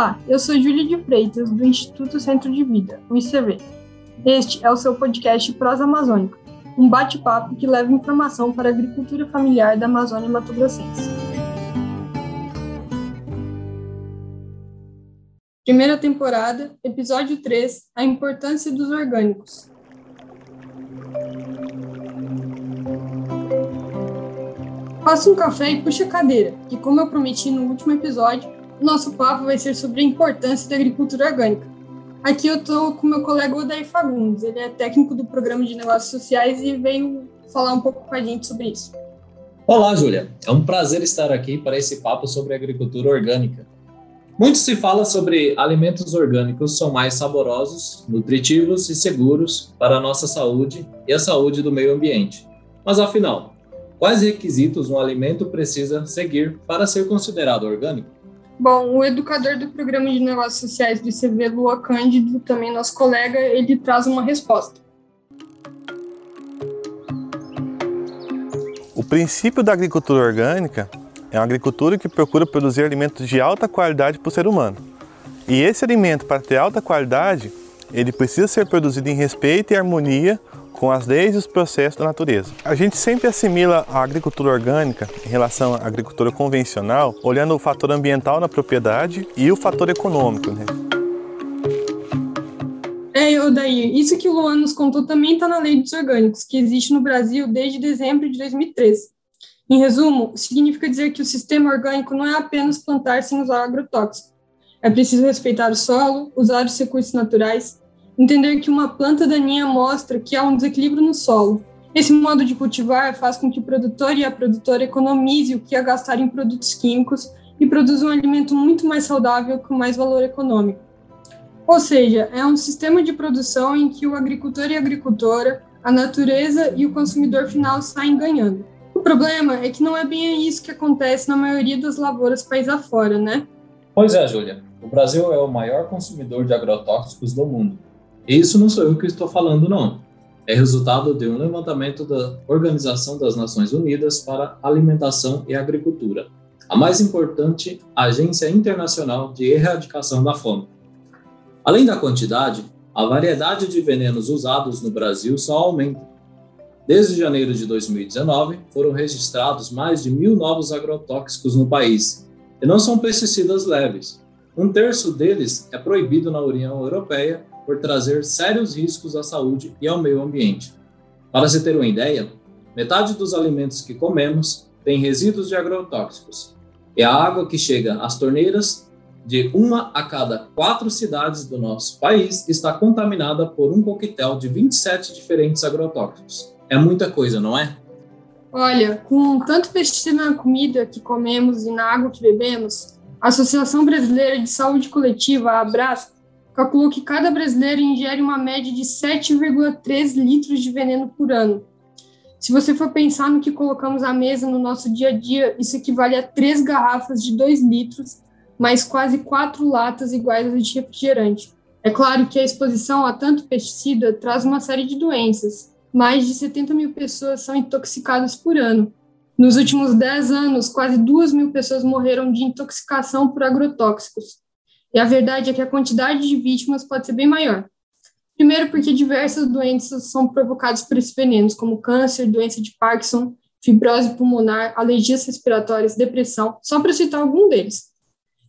Olá, eu sou Júlia de Freitas, do Instituto Centro de Vida, o ICV. Este é o seu podcast Prosa Amazônica, um bate-papo que leva informação para a agricultura familiar da Amazônia Mato Grossense. Primeira temporada, episódio 3, a importância dos orgânicos. Faça um café e puxe a cadeira, que como eu prometi no último episódio, nosso papo vai ser sobre a importância da agricultura orgânica. Aqui eu estou com meu colega Odair Fagundes, ele é técnico do Programa de Negócios Sociais e veio falar um pouco com a gente sobre isso. Olá, Júlia. É um prazer estar aqui para esse papo sobre agricultura orgânica. Muito se fala sobre alimentos orgânicos são mais saborosos, nutritivos e seguros para a nossa saúde e a saúde do meio ambiente. Mas afinal, Quais requisitos um alimento precisa seguir para ser considerado orgânico? Bom, o educador do Programa de Negócios Sociais do ICV, Lua Cândido, também nosso colega, ele traz uma resposta. O princípio da agricultura orgânica é uma agricultura que procura produzir alimentos de alta qualidade para o ser humano. E esse alimento, para ter alta qualidade, ele precisa ser produzido em respeito e harmonia com as leis e os processos da natureza. A gente sempre assimila a agricultura orgânica em relação à agricultura convencional, olhando o fator ambiental na propriedade e o fator econômico. Né? É, daí, isso que o Luan nos contou também está na Lei dos Orgânicos, que existe no Brasil desde dezembro de 2013. Em resumo, significa dizer que o sistema orgânico não é apenas plantar sem usar agrotóxicos. É preciso respeitar o solo, usar os recursos naturais, entender que uma planta daninha mostra que há um desequilíbrio no solo. Esse modo de cultivar faz com que o produtor e a produtora economize o que ia gastar em produtos químicos e produza um alimento muito mais saudável com mais valor econômico. Ou seja, é um sistema de produção em que o agricultor e a agricultora, a natureza e o consumidor final saem ganhando. O problema é que não é bem isso que acontece na maioria das lavouras país afora, né? Pois é, Júlia. O Brasil é o maior consumidor de agrotóxicos do mundo isso não sou eu que estou falando, não. É resultado de um levantamento da Organização das Nações Unidas para Alimentação e Agricultura, a mais importante agência internacional de erradicação da fome. Além da quantidade, a variedade de venenos usados no Brasil só aumenta. Desde janeiro de 2019, foram registrados mais de mil novos agrotóxicos no país, e não são pesticidas leves. Um terço deles é proibido na União Europeia por trazer sérios riscos à saúde e ao meio ambiente. Para se ter uma ideia, metade dos alimentos que comemos tem resíduos de agrotóxicos. E a água que chega às torneiras de uma a cada quatro cidades do nosso país está contaminada por um coquetel de 27 diferentes agrotóxicos. É muita coisa, não é? Olha, com tanto pesticida na comida que comemos e na água que bebemos, a Associação Brasileira de Saúde Coletiva, a Abras, calculou que cada brasileiro ingere uma média de 7,3 litros de veneno por ano. Se você for pensar no que colocamos à mesa no nosso dia a dia, isso equivale a três garrafas de 2 litros, mais quase quatro latas iguais de refrigerante. É claro que a exposição a tanto pesticida traz uma série de doenças. Mais de 70 mil pessoas são intoxicadas por ano. Nos últimos 10 anos, quase 2 mil pessoas morreram de intoxicação por agrotóxicos. E a verdade é que a quantidade de vítimas pode ser bem maior. Primeiro, porque diversas doenças são provocadas por esses venenos, como câncer, doença de Parkinson, fibrose pulmonar, alergias respiratórias, depressão, só para citar algum deles.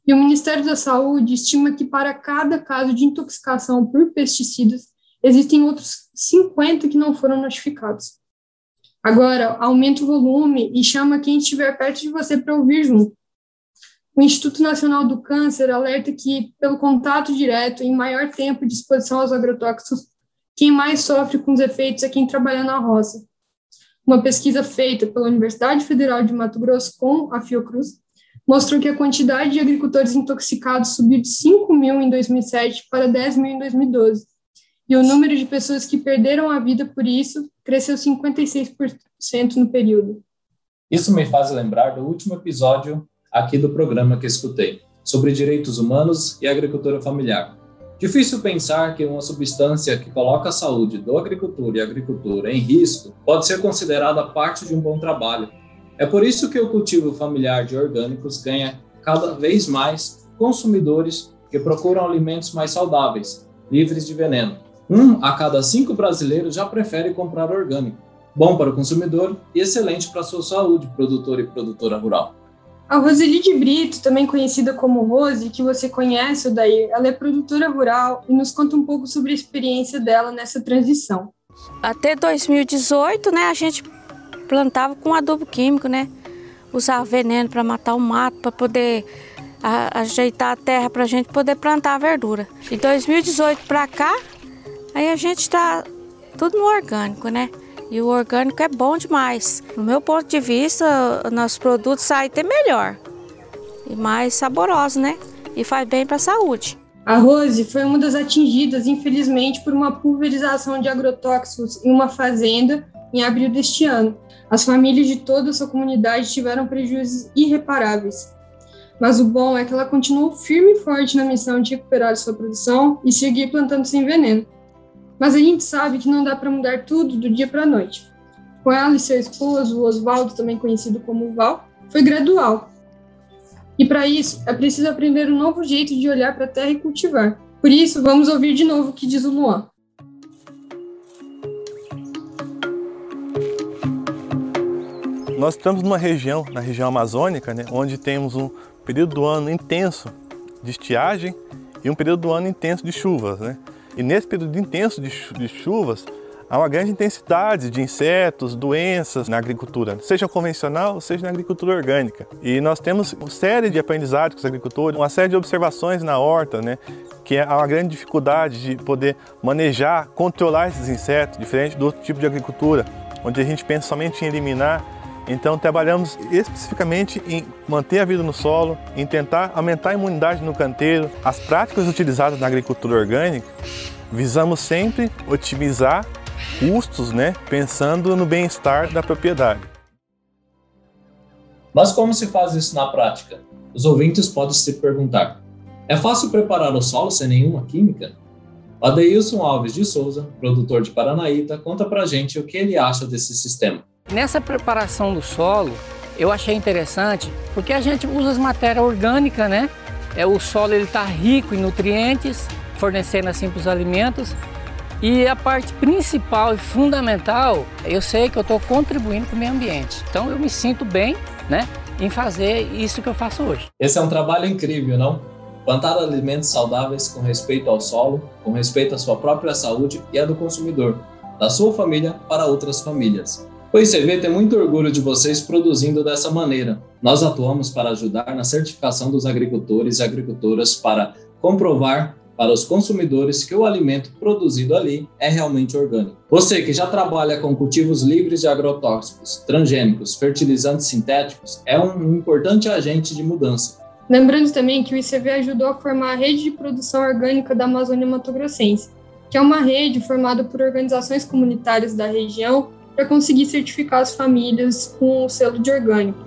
E o Ministério da Saúde estima que para cada caso de intoxicação por pesticidas, existem outros 50 que não foram notificados. Agora, aumenta o volume e chama quem estiver perto de você para ouvir junto. O Instituto Nacional do Câncer alerta que, pelo contato direto e maior tempo de exposição aos agrotóxicos, quem mais sofre com os efeitos é quem trabalha na roça. Uma pesquisa feita pela Universidade Federal de Mato Grosso com a Fiocruz mostrou que a quantidade de agricultores intoxicados subiu de 5 mil em 2007 para 10 mil em 2012, e o número de pessoas que perderam a vida por isso cresceu 56% no período. Isso me faz lembrar do último episódio aqui do programa que escutei, sobre direitos humanos e agricultura familiar. Difícil pensar que uma substância que coloca a saúde do agricultor e agricultura em risco pode ser considerada parte de um bom trabalho. É por isso que o cultivo familiar de orgânicos ganha cada vez mais consumidores que procuram alimentos mais saudáveis, livres de veneno. Um a cada cinco brasileiros já prefere comprar orgânico. Bom para o consumidor e excelente para a sua saúde, produtor e produtora rural. A Roseli de Brito, também conhecida como Rose, que você conhece, daí, ela é produtora rural e nos conta um pouco sobre a experiência dela nessa transição. Até 2018, né, a gente plantava com adubo químico, né? Usava veneno para matar o mato, para poder a, ajeitar a terra para a gente poder plantar a verdura. De 2018 para cá, aí a gente está tudo no orgânico, né? E o orgânico é bom demais. No meu ponto de vista, nossos produtos saem até melhor e mais saborosos, né? E faz bem para a saúde. A Rose foi uma das atingidas, infelizmente, por uma pulverização de agrotóxicos em uma fazenda em abril deste ano. As famílias de toda a sua comunidade tiveram prejuízos irreparáveis. Mas o bom é que ela continuou firme e forte na missão de recuperar sua produção e seguir plantando sem veneno. Mas a gente sabe que não dá para mudar tudo do dia para a noite. Com ela e seu esposo, o Oswaldo, também conhecido como Val, foi gradual. E para isso, é preciso aprender um novo jeito de olhar para a terra e cultivar. Por isso, vamos ouvir de novo o que diz o Luan. Nós estamos numa região, na região amazônica, né, onde temos um período do ano intenso de estiagem e um período do ano intenso de chuvas. Né? E nesse período intenso de, de chuvas, há uma grande intensidade de insetos, doenças na agricultura, seja convencional, seja na agricultura orgânica. E nós temos uma série de aprendizados com os agricultores, uma série de observações na horta, né, que há uma grande dificuldade de poder manejar, controlar esses insetos, diferente do outro tipo de agricultura, onde a gente pensa somente em eliminar então trabalhamos especificamente em manter a vida no solo, em tentar aumentar a imunidade no canteiro. As práticas utilizadas na agricultura orgânica visamos sempre otimizar custos, né, pensando no bem-estar da propriedade. Mas como se faz isso na prática? Os ouvintes podem se perguntar: é fácil preparar o solo sem nenhuma química? Adeilson Alves de Souza, produtor de Paranaíta, conta pra gente o que ele acha desse sistema. Nessa preparação do solo, eu achei interessante porque a gente usa as matérias orgânicas, né? É, o solo está rico em nutrientes, fornecendo assim para os alimentos. E a parte principal e fundamental, eu sei que eu estou contribuindo com o meio ambiente. Então eu me sinto bem, né, em fazer isso que eu faço hoje. Esse é um trabalho incrível, não? Plantar alimentos saudáveis com respeito ao solo, com respeito à sua própria saúde e à do consumidor, da sua família para outras famílias. O ICV tem muito orgulho de vocês produzindo dessa maneira. Nós atuamos para ajudar na certificação dos agricultores e agricultoras para comprovar para os consumidores que o alimento produzido ali é realmente orgânico. Você que já trabalha com cultivos livres de agrotóxicos, transgênicos, fertilizantes sintéticos, é um importante agente de mudança. Lembrando também que o ICV ajudou a formar a rede de produção orgânica da Amazônia Mato Grossense, que é uma rede formada por organizações comunitárias da região para conseguir certificar as famílias com o selo de orgânico.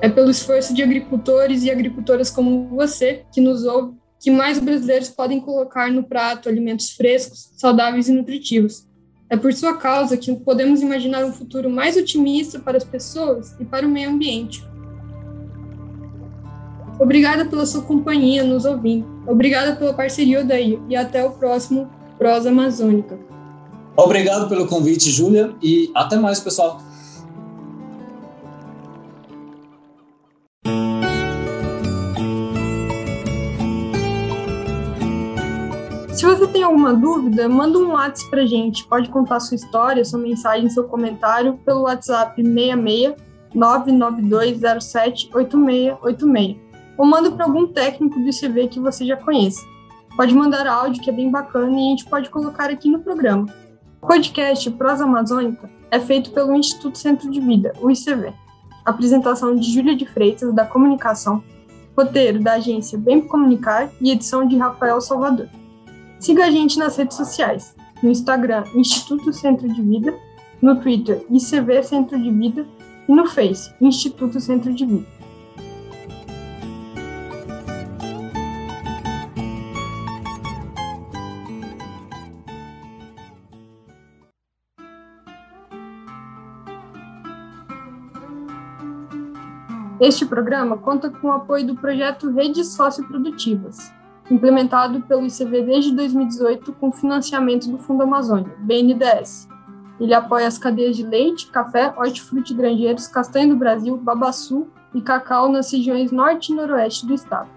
É pelo esforço de agricultores e agricultoras como você, que nos ouve, que mais brasileiros podem colocar no prato alimentos frescos, saudáveis e nutritivos. É por sua causa que podemos imaginar um futuro mais otimista para as pessoas e para o meio ambiente. Obrigada pela sua companhia nos ouvindo. Obrigada pela parceria, Odair, e até o próximo Prosa Amazônica. Obrigado pelo convite, Júlia, e até mais, pessoal. Se você tem alguma dúvida, manda um WhatsApp pra gente. Pode contar sua história, sua mensagem, seu comentário pelo WhatsApp 66 99207 8686. Ou manda para algum técnico do ICV que você já conheça. Pode mandar áudio, que é bem bacana, e a gente pode colocar aqui no programa. O podcast Prosa Amazônica é feito pelo Instituto Centro de Vida, o ICV. Apresentação de Júlia de Freitas, da Comunicação, roteiro da agência Bem Comunicar e edição de Rafael Salvador. Siga a gente nas redes sociais, no Instagram Instituto Centro de Vida, no Twitter ICV Centro de Vida e no Face Instituto Centro de Vida. Este programa conta com o apoio do projeto Redes Socioprodutivas, implementado pelo ICV desde 2018 com financiamento do Fundo Amazônia, BNDES. Ele apoia as cadeias de leite, café, hortifruti grangeiros, castanha do Brasil, babaçu e cacau nas regiões norte e noroeste do estado.